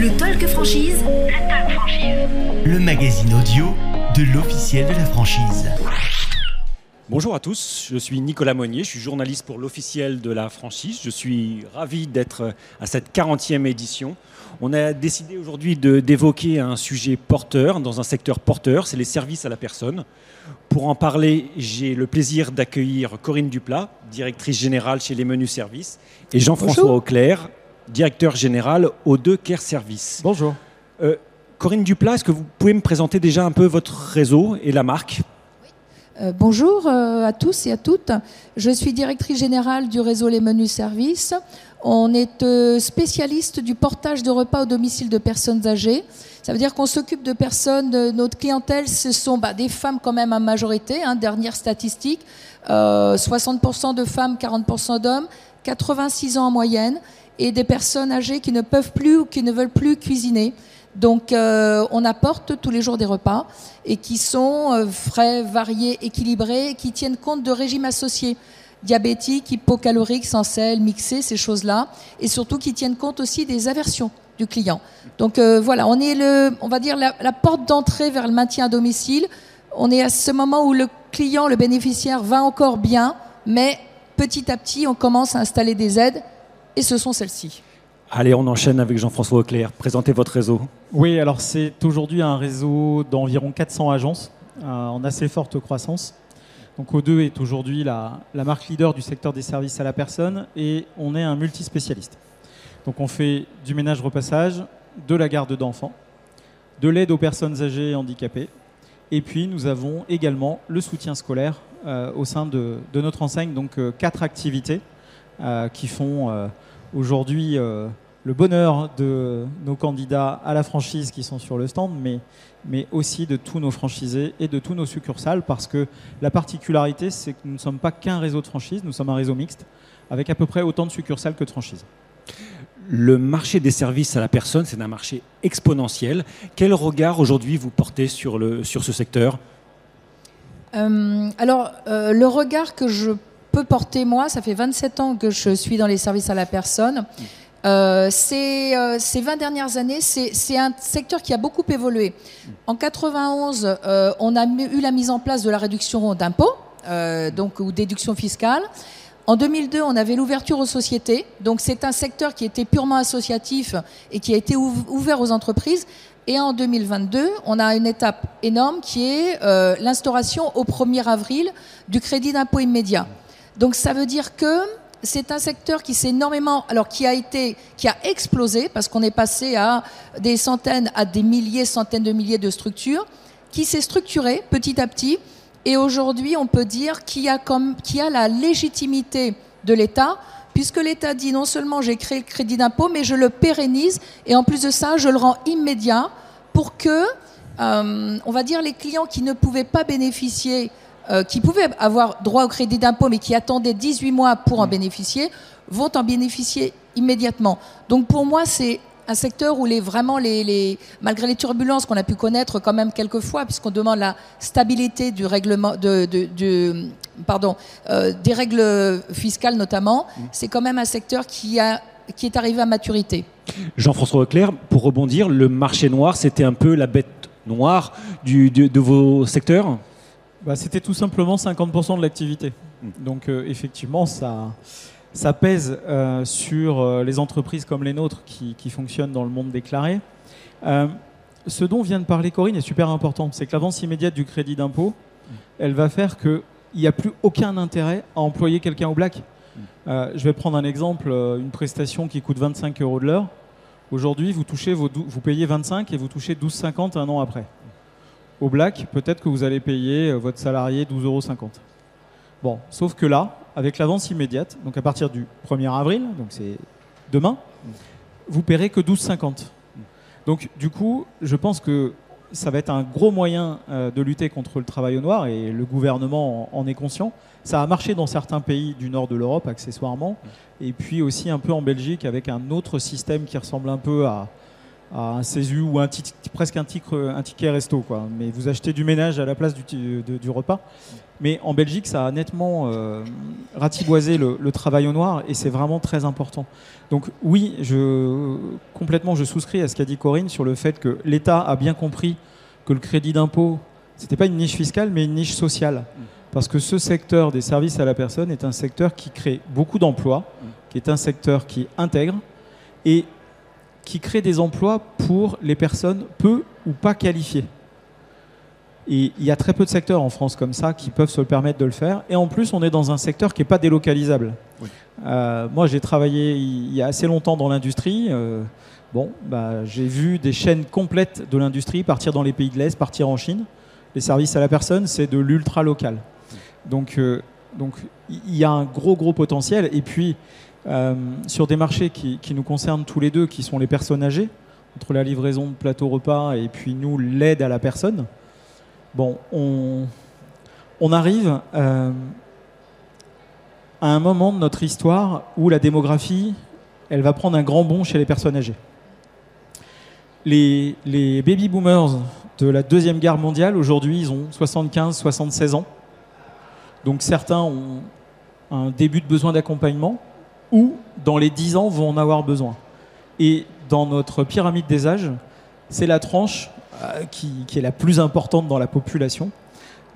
Le Talk Franchise. Le Talk Franchise. Le magazine audio de l'officiel de la franchise. Bonjour à tous, je suis Nicolas Monnier, je suis journaliste pour l'officiel de la franchise. Je suis ravi d'être à cette 40e édition. On a décidé aujourd'hui d'évoquer un sujet porteur, dans un secteur porteur, c'est les services à la personne. Pour en parler, j'ai le plaisir d'accueillir Corinne Duplat, directrice générale chez les Menus Services, et Jean-François Auclair, directeur général aux deux Care Services. Bonjour. Euh, Corinne Duplat, est-ce que vous pouvez me présenter déjà un peu votre réseau et la marque? Euh, bonjour euh, à tous et à toutes. Je suis directrice générale du réseau Les Menus Services. On est euh, spécialiste du portage de repas au domicile de personnes âgées. Ça veut dire qu'on s'occupe de personnes, notre clientèle, ce sont bah, des femmes quand même en majorité, hein, dernière statistique, 60% de femmes, 40% d'hommes, 86 ans en moyenne, et des personnes âgées qui ne peuvent plus ou qui ne veulent plus cuisiner. Donc euh, on apporte tous les jours des repas et qui sont euh, frais, variés, équilibrés, qui tiennent compte de régimes associés diabétiques, hypocaloriques, sans sel, mixés, ces choses-là, et surtout qui tiennent compte aussi des aversions du client. Donc euh, voilà, on est le, on va dire la, la porte d'entrée vers le maintien à domicile. On est à ce moment où le client, le bénéficiaire va encore bien, mais petit à petit, on commence à installer des aides, et ce sont celles-ci. Allez, on enchaîne avec Jean-François Auclair. Présentez votre réseau. Oui, alors c'est aujourd'hui un réseau d'environ 400 agences euh, en assez forte croissance. Donc O2 est aujourd'hui la, la, marque leader du secteur des services à la personne et on est un multispécialiste. Donc on fait du ménage repassage, de la garde d'enfants, de l'aide aux personnes âgées et handicapées. Et puis nous avons également le soutien scolaire euh, au sein de, de, notre enseigne. Donc euh, quatre activités euh, qui font euh, aujourd'hui euh, le bonheur de nos candidats à la franchise qui sont sur le stand, mais, mais aussi de tous nos franchisés et de tous nos succursales, parce que la particularité, c'est que nous ne sommes pas qu'un réseau de franchise, nous sommes un réseau mixte, avec à peu près autant de succursales que de franchises. Le marché des services à la personne, c'est un marché exponentiel. Quel regard aujourd'hui vous portez sur, le, sur ce secteur? Euh, Alors, euh, le regard que je peux porter moi, ça fait 27 ans que je suis dans les services à la personne. Euh, ces, euh, ces 20 dernières années, c'est un secteur qui a beaucoup évolué. En 91, euh, on a eu la mise en place de la réduction d'impôts, euh, donc ou déduction fiscale. En 2002, on avait l'ouverture aux sociétés. Donc c'est un secteur qui était purement associatif et qui a été ouvert aux entreprises. Et en 2022, on a une étape énorme qui est l'instauration au 1er avril du crédit d'impôt immédiat. Donc ça veut dire que c'est un secteur qui s'est énormément, alors qui a été, qui a explosé parce qu'on est passé à des centaines, à des milliers, centaines de milliers de structures, qui s'est structuré petit à petit. Et aujourd'hui, on peut dire qu'il y a a la légitimité de l'État, puisque l'État dit non seulement j'ai créé le crédit d'impôt, mais je le pérennise et en plus de ça, je le rends immédiat pour que, euh, on va dire, les clients qui ne pouvaient pas bénéficier euh, qui pouvaient avoir droit au crédit d'impôt mais qui attendaient 18 mois pour en bénéficier, vont en bénéficier immédiatement. Donc pour moi, c'est un secteur où les, vraiment, les, les, malgré les turbulences qu'on a pu connaître quand même quelques fois, puisqu'on demande la stabilité du règlement, de, de, de pardon, euh, des règles fiscales notamment, mmh. c'est quand même un secteur qui, a, qui est arrivé à maturité. Jean-François Leclerc, pour rebondir, le marché noir, c'était un peu la bête noire du, de, de vos secteurs? Bah, C'était tout simplement 50% de l'activité. Mmh. Donc euh, effectivement, ça, ça pèse euh, sur euh, les entreprises comme les nôtres qui, qui, fonctionnent dans le monde déclaré. Ce dont vient de parler Corinne est super important. C'est que l'avance immédiate du crédit d'impôt, mmh. elle va faire qu'il n'y a plus aucun intérêt à employer quelqu'un au black. Mmh. je vais prendre un exemple, une prestation qui coûte 25 euros de l'heure. Aujourd'hui, vous, touchez vos, vous payez 25 et vous touchez 12,50 un an après. Au black, peut-être que vous allez payer votre salarié 12,50 euros. Bon, sauf que là, avec l'avance immédiate, donc à partir du 1er avril, donc c'est demain, vous paierez que 12,50. Donc du coup, je pense que ça va être un gros moyen euh, de lutter contre le travail au noir et le gouvernement en, en, est conscient. Ça a marché dans certains pays du nord de l'Europe accessoirement et puis aussi un peu en Belgique avec un autre système qui ressemble un peu à, à un CESU ou presque un, ticket resto. Quoi. Mais vous achetez du ménage à la place du, du repas. Mais en Belgique, ça a nettement euh, ratiboisé le, le, travail au noir et c'est vraiment très important. Donc oui, je, complètement, je souscris à ce qu'a dit Corinne sur le fait que l'État a bien compris que le crédit d'impôt, c'était pas une niche fiscale, mais une niche sociale. Parce que ce secteur des services à la personne est un secteur qui crée beaucoup d'emplois, qui est un secteur qui intègre et qui crée des emplois pour les personnes peu ou pas qualifiées. Et il y a très peu de secteurs en France comme ça qui peuvent se le permettre de le faire. Et en plus, on est dans un secteur qui n'est pas délocalisable. Euh, moi, j'ai travaillé il y a assez longtemps dans l'industrie. Euh, bon, bah, j'ai vu des chaînes complètes de l'industrie partir dans les pays de l'Est, partir en Chine. Les services à la personne, c'est de l'ultra local. Donc, euh, donc, il y a un gros, gros potentiel. Et puis, euh, sur des marchés qui, nous concernent tous les deux, qui sont les personnes âgées, entre la livraison de plateau repas et puis nous, l'aide à la personne, bon, on, arrive euh, à un moment de notre histoire où la démographie, elle va prendre un grand bond chez les personnes âgées. Les, les baby boomers de la Deuxième Guerre mondiale, aujourd'hui, ils ont 75-76 ans. Donc certains ont un début de besoin d'accompagnement ou dans les 10 ans vont en avoir besoin. Et dans notre pyramide des âges, c'est la tranche euh, qui, est la plus importante dans la population.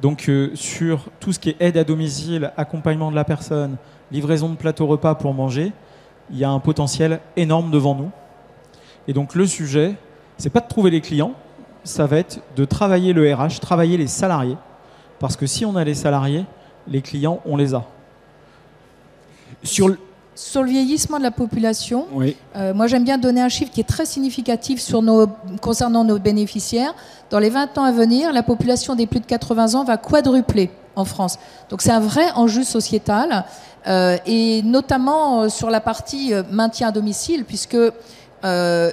Donc euh, sur tout ce qui est aide à domicile, accompagnement de la personne, livraison de plateau repas pour manger, il y a un potentiel énorme devant nous. Et donc le sujet, c'est pas de trouver les clients, ça va être de travailler le RH, travailler les salariés. Parce que si on a les salariés, les clients, on les a. Sur sur le vieillissement de la population, euh, moi j'aime bien donner un chiffre qui est très significatif sur nos, concernant nos bénéficiaires. Dans les 20 ans à venir, la population des plus de 80 ans va quadrupler en France. Donc c'est un vrai enjeu sociétal, euh, et notamment euh, sur la partie maintien à domicile, puisque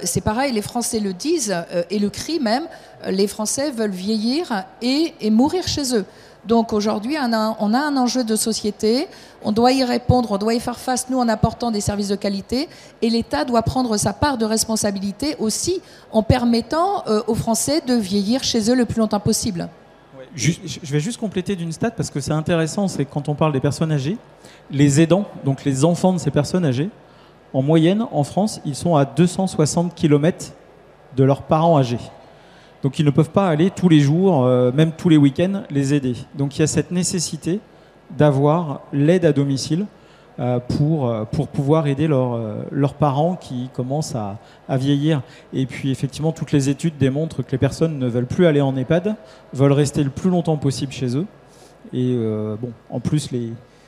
c'est pareil, les Français le disent, et le crient même, les Français veulent vieillir et mourir chez eux. Donc aujourd'hui, on a, un enjeu de société, on doit y répondre, on doit y faire face, nous, en apportant des services de qualité, et l'État doit prendre sa part de responsabilité aussi en permettant euh, aux Français de vieillir chez eux le plus longtemps possible. Je vais juste compléter d'une stat parce que c'est intéressant, c'est quand on parle des personnes âgées, les aidants, donc les enfants de ces personnes âgées, en moyenne, en France, ils sont à 260 km de leurs parents âgés. Donc ils ne peuvent pas aller tous les jours, euh, même tous les week-ends, les aider. Donc il y a cette nécessité d'avoir l'aide à domicile euh, pour, euh, pour pouvoir aider leurs parents qui commencent à, vieillir. Et puis effectivement, toutes les études démontrent que les personnes ne veulent plus aller en EHPAD, veulent rester le plus longtemps possible chez eux. Et bon, en plus,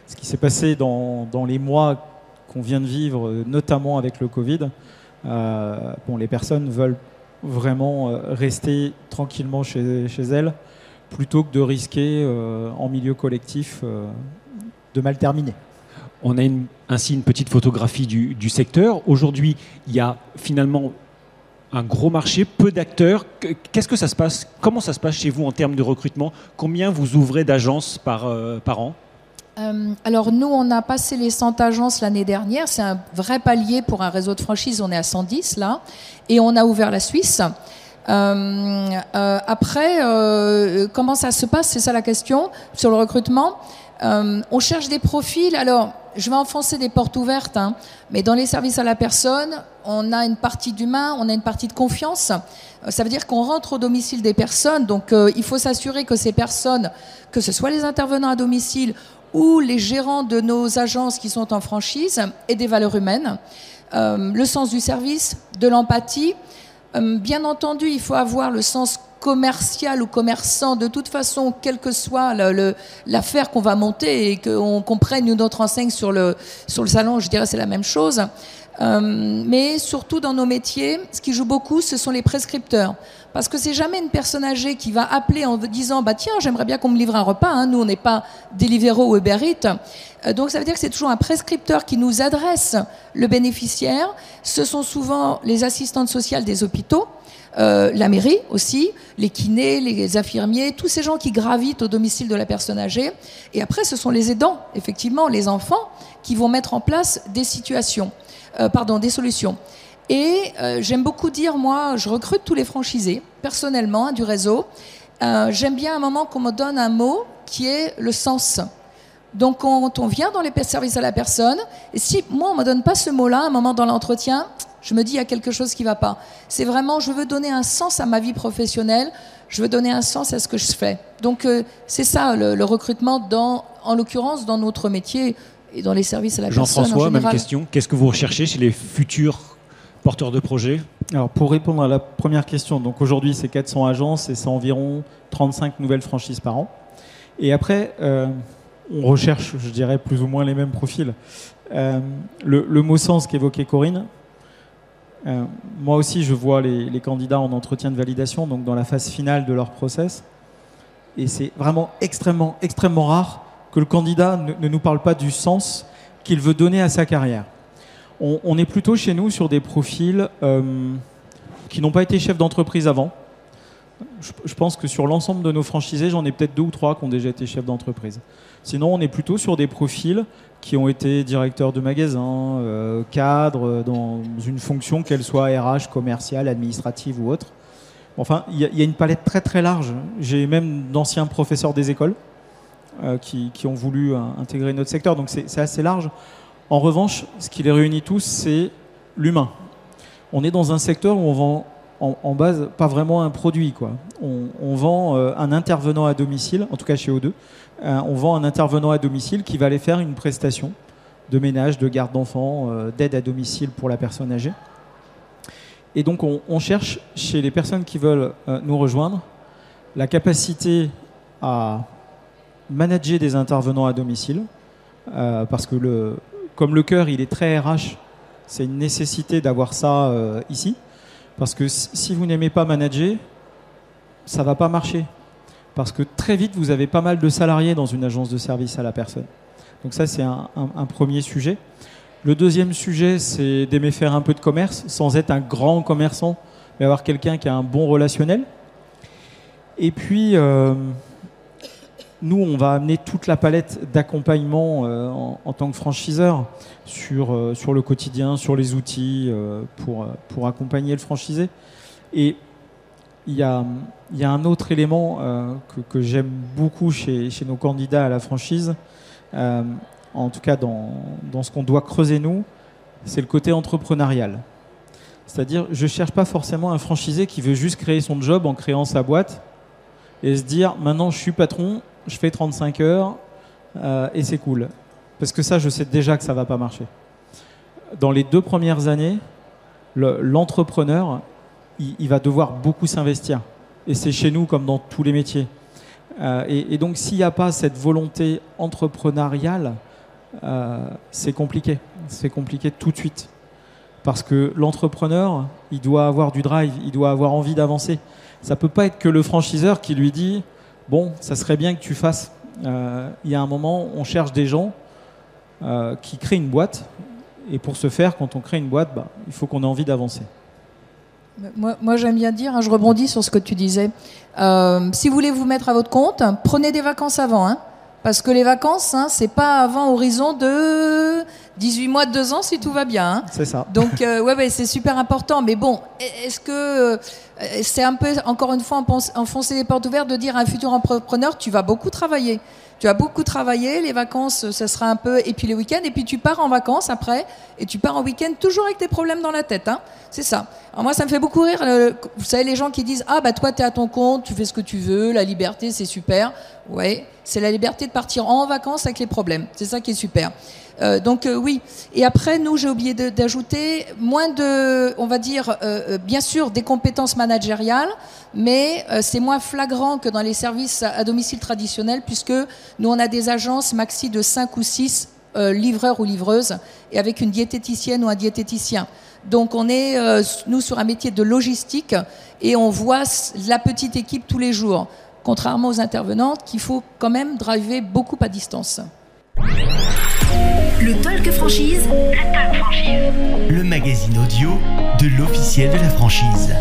ce qui s'est passé dans, les mois qu'on vient de vivre, notamment avec le Covid, les personnes veulent vraiment euh, rester tranquillement chez, chez elles plutôt que de risquer euh, en milieu collectif euh, de mal terminer. On a ainsi une petite photographie du, du secteur. Aujourd'hui, il y a finalement un gros marché, peu d'acteurs. Qu'est-ce que ça se passe? Comment ça se passe chez vous en termes de recrutement? Combien vous ouvrez d'agences par, par an? Euh, alors nous, on a passé les 100 agences l'année dernière. C'est un vrai palier pour un réseau de franchise. On est à 110 là. Et on a ouvert la Suisse. Euh, euh, après, comment ça se passe? C'est ça la question sur le recrutement. on cherche des profils. Alors, je vais enfoncer des portes ouvertes, hein, mais dans les services à la personne, on a une partie d'humain, on a une partie de confiance. Ça veut dire qu'on rentre au domicile des personnes, donc il faut s'assurer que ces personnes, que ce soit les intervenants à domicile ou les gérants de nos agences qui sont en franchise et des valeurs humaines, euh, le sens du service, de l'empathie. Euh, bien entendu, il faut avoir le sens commercial ou commerçant, de toute façon, quelle que soit l'affaire qu'on va monter et qu'on comprenne une autre enseigne sur le, sur le salon, je dirais c'est la même chose. Euh, mais surtout dans nos métiers, ce qui joue beaucoup, ce sont les prescripteurs. Parce que c'est jamais une personne âgée qui va appeler en disant bah tiens j'aimerais bien qu'on me livre un repas. Hein. Nous on n'est pas Deliveroo ou Uber Eats. Euh, donc ça veut dire que c'est toujours un prescripteur qui nous adresse le bénéficiaire. Ce sont souvent les assistantes sociales des hôpitaux. Euh, la mairie aussi, les kinés, les infirmiers, tous ces gens qui gravitent au domicile de la personne âgée. Et après, ce sont les aidants, effectivement, les enfants, qui vont mettre en place des situations, euh, pardon, des solutions. Et euh, j'aime beaucoup dire, moi, je recrute tous les franchisés, personnellement, hein, du réseau. Euh, j'aime bien un moment qu'on me donne un mot qui est le sens. Donc quand on vient dans les services à la personne, et si moi on me donne pas ce mot-là, un moment dans l'entretien, je me dis il y a quelque chose qui va pas. C'est vraiment, je veux donner un sens à ma vie professionnelle, je veux donner un sens à ce que je fais. Donc c'est ça le, recrutement, en l'occurrence dans notre métier et dans les services à la personne. Jean-François, même question. Qu'est-ce que vous recherchez chez les futurs porteurs de projets Alors pour répondre à la première question, donc aujourd'hui c'est 400 agences et c'est environ 35 nouvelles franchises par an. Et après, euh, on recherche, je dirais, plus ou moins les mêmes profils. Euh, le, le, mot sens qu'évoquait Corinne, euh, moi aussi je vois les, les, candidats en entretien de validation, donc dans la phase finale de leur process. Et c'est vraiment extrêmement, extrêmement rare que le candidat ne, nous parle pas du sens qu'il veut donner à sa carrière. On, est plutôt chez nous sur des profils euh, qui n'ont pas été chefs d'entreprise avant. Je, pense que sur l'ensemble de nos franchisés, j'en ai peut-être deux ou trois qui ont déjà été chefs d'entreprise. Sinon, on est plutôt sur des profils qui ont été directeurs de magasins, euh, cadres dans une fonction, qu'elle soit RH, commerciale, administrative ou autre. Enfin, il y, a une palette très très large. J'ai même d'anciens professeurs des écoles euh, qui, qui, ont voulu euh, intégrer notre secteur, donc c'est assez large. En revanche, ce qui les réunit tous, c'est l'humain. On est dans un secteur où on vend en, base pas vraiment un produit. Quoi. On, vend euh, un intervenant à domicile, en tout cas chez O2, euh, on vend un intervenant à domicile qui va aller faire une prestation de ménage, de garde d'enfants, euh, d'aide à domicile pour la personne âgée. Et donc on, cherche chez les personnes qui veulent euh, nous rejoindre la capacité à manager des intervenants à domicile, euh, parce que le, comme le cœur il est très RH, c'est une nécessité d'avoir ça euh, ici, parce que si vous n'aimez pas manager, ça va pas marcher parce que très vite, vous avez pas mal de salariés dans une agence de service à la personne. Donc ça, c'est un, premier sujet. Le deuxième sujet, c'est d'aimer faire un peu de commerce, sans être un grand commerçant, mais avoir quelqu'un qui a un bon relationnel. Et puis, euh, nous, on va amener toute la palette d'accompagnement euh, en, tant que franchiseur sur, euh, sur le quotidien, sur les outils euh, pour, pour accompagner le franchisé. Et il y a, y a un autre élément que, que j'aime beaucoup chez, chez, nos candidats à la franchise, en tout cas dans, dans ce qu'on doit creuser nous, c'est le côté entrepreneurial. C'est-à-dire, je ne cherche pas forcément un franchisé qui veut juste créer son job en créant sa boîte et se dire maintenant je suis patron, je fais 35 heures euh, et c'est cool. Parce que ça, je sais déjà que ça ne va pas marcher. Dans les deux premières années, l'entrepreneur, le, il, va devoir beaucoup s'investir et c'est chez nous comme dans tous les métiers. Euh, et, et, donc s'il n'y a pas cette volonté entrepreneuriale, euh, c'est compliqué. C'est compliqué tout de suite. Parce que l'entrepreneur, il doit avoir du drive, il doit avoir envie d'avancer. Ça peut pas être que le franchiseur qui lui dit bon, ça serait bien que tu fasses. Euh, il y a un moment, on cherche des gens euh, qui créent une boîte. Et pour ce faire, quand on crée une boîte, bah, il faut qu'on ait envie d'avancer. Moi, moi j'aime bien dire, hein, je rebondis sur ce que tu disais. Euh, si vous voulez vous mettre à votre compte, prenez des vacances avant. Hein, parce que les vacances, hein, c'est pas avant horizon de 18 mois, 2 ans, si tout va bien. Hein. C'est ça. Donc, euh, ouais, ouais c'est super important. Mais bon, est-ce que c'est un peu, encore une fois, enfoncer les portes ouvertes de dire à un futur entrepreneur, tu vas beaucoup travailler tu as beaucoup travaillé, les vacances, ça sera un peu, et puis les week-ends, et puis tu pars en vacances après, et tu pars en week-end toujours avec tes problèmes dans la tête. Hein c'est ça. Alors moi, ça me fait beaucoup rire. Vous savez, les gens qui disent Ah, bah toi, tu es à ton compte, tu fais ce que tu veux, la liberté, c'est super. Ouais, c'est la liberté de partir en vacances avec les problèmes. C'est ça qui est super. Euh, donc euh, oui. Et après, nous, j'ai oublié d'ajouter moins de, on va dire, euh, bien sûr, des compétences managériales, mais c'est moins flagrant que dans les services à, domicile traditionnels, puisque nous, on a des agences maxi de 5 ou 6 euh, livreurs ou livreuses, et avec une diététicienne ou un diététicien. Donc on est, nous, sur un métier de logistique, et on voit la petite équipe tous les jours, contrairement aux intervenantes, qu'il faut quand même driver beaucoup à distance. Le Talk Franchise. Le Talk Franchise. Le magazine audio de l'officiel de la franchise.